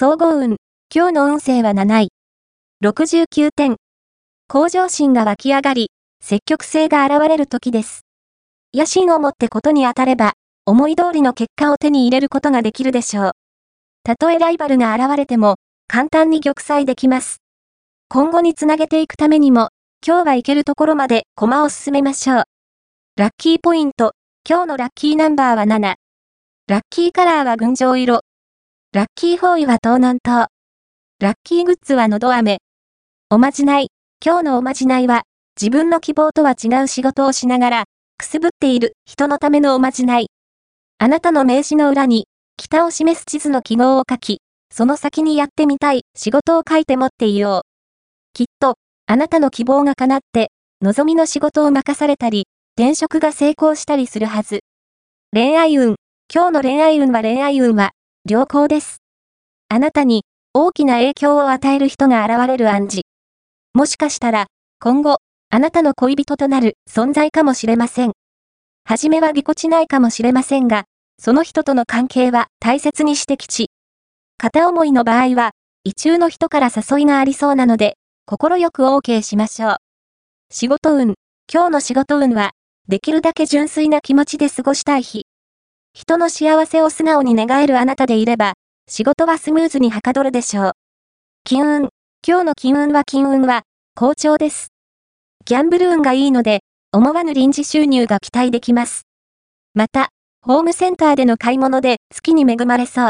総合運。今日の運勢は7位。69点。向上心が湧き上がり、積極性が現れる時です。野心を持ってことに当たれば、思い通りの結果を手に入れることができるでしょう。たとえライバルが現れても、簡単に玉砕できます。今後につなげていくためにも、今日は行けるところまで駒を進めましょう。ラッキーポイント。今日のラッキーナンバーは7。ラッキーカラーは群青色。ラッキーフォーイは東南東。ラッキーグッズはのど飴。おまじない。今日のおまじないは、自分の希望とは違う仕事をしながら、くすぶっている人のためのおまじない。あなたの名刺の裏に、北を示す地図の記号を書き、その先にやってみたい仕事を書いて持っていよう。きっと、あなたの希望が叶って、望みの仕事を任されたり、転職が成功したりするはず。恋愛運。今日の恋愛運は恋愛運は、良好です。あなたに、大きな影響を与える人が現れる暗示。もしかしたら、今後、あなたの恋人となる存在かもしれません。はじめはぎこちないかもしれませんが、その人との関係は大切にしてきち。片思いの場合は、異中の人から誘いがありそうなので、心よく OK しましょう。仕事運。今日の仕事運は、できるだけ純粋な気持ちで過ごしたい日。人の幸せを素直に願えるあなたでいれば、仕事はスムーズにはかどるでしょう。金運。今日の金運は金運は、好調です。ギャンブル運がいいので、思わぬ臨時収入が期待できます。また、ホームセンターでの買い物で月に恵まれそう。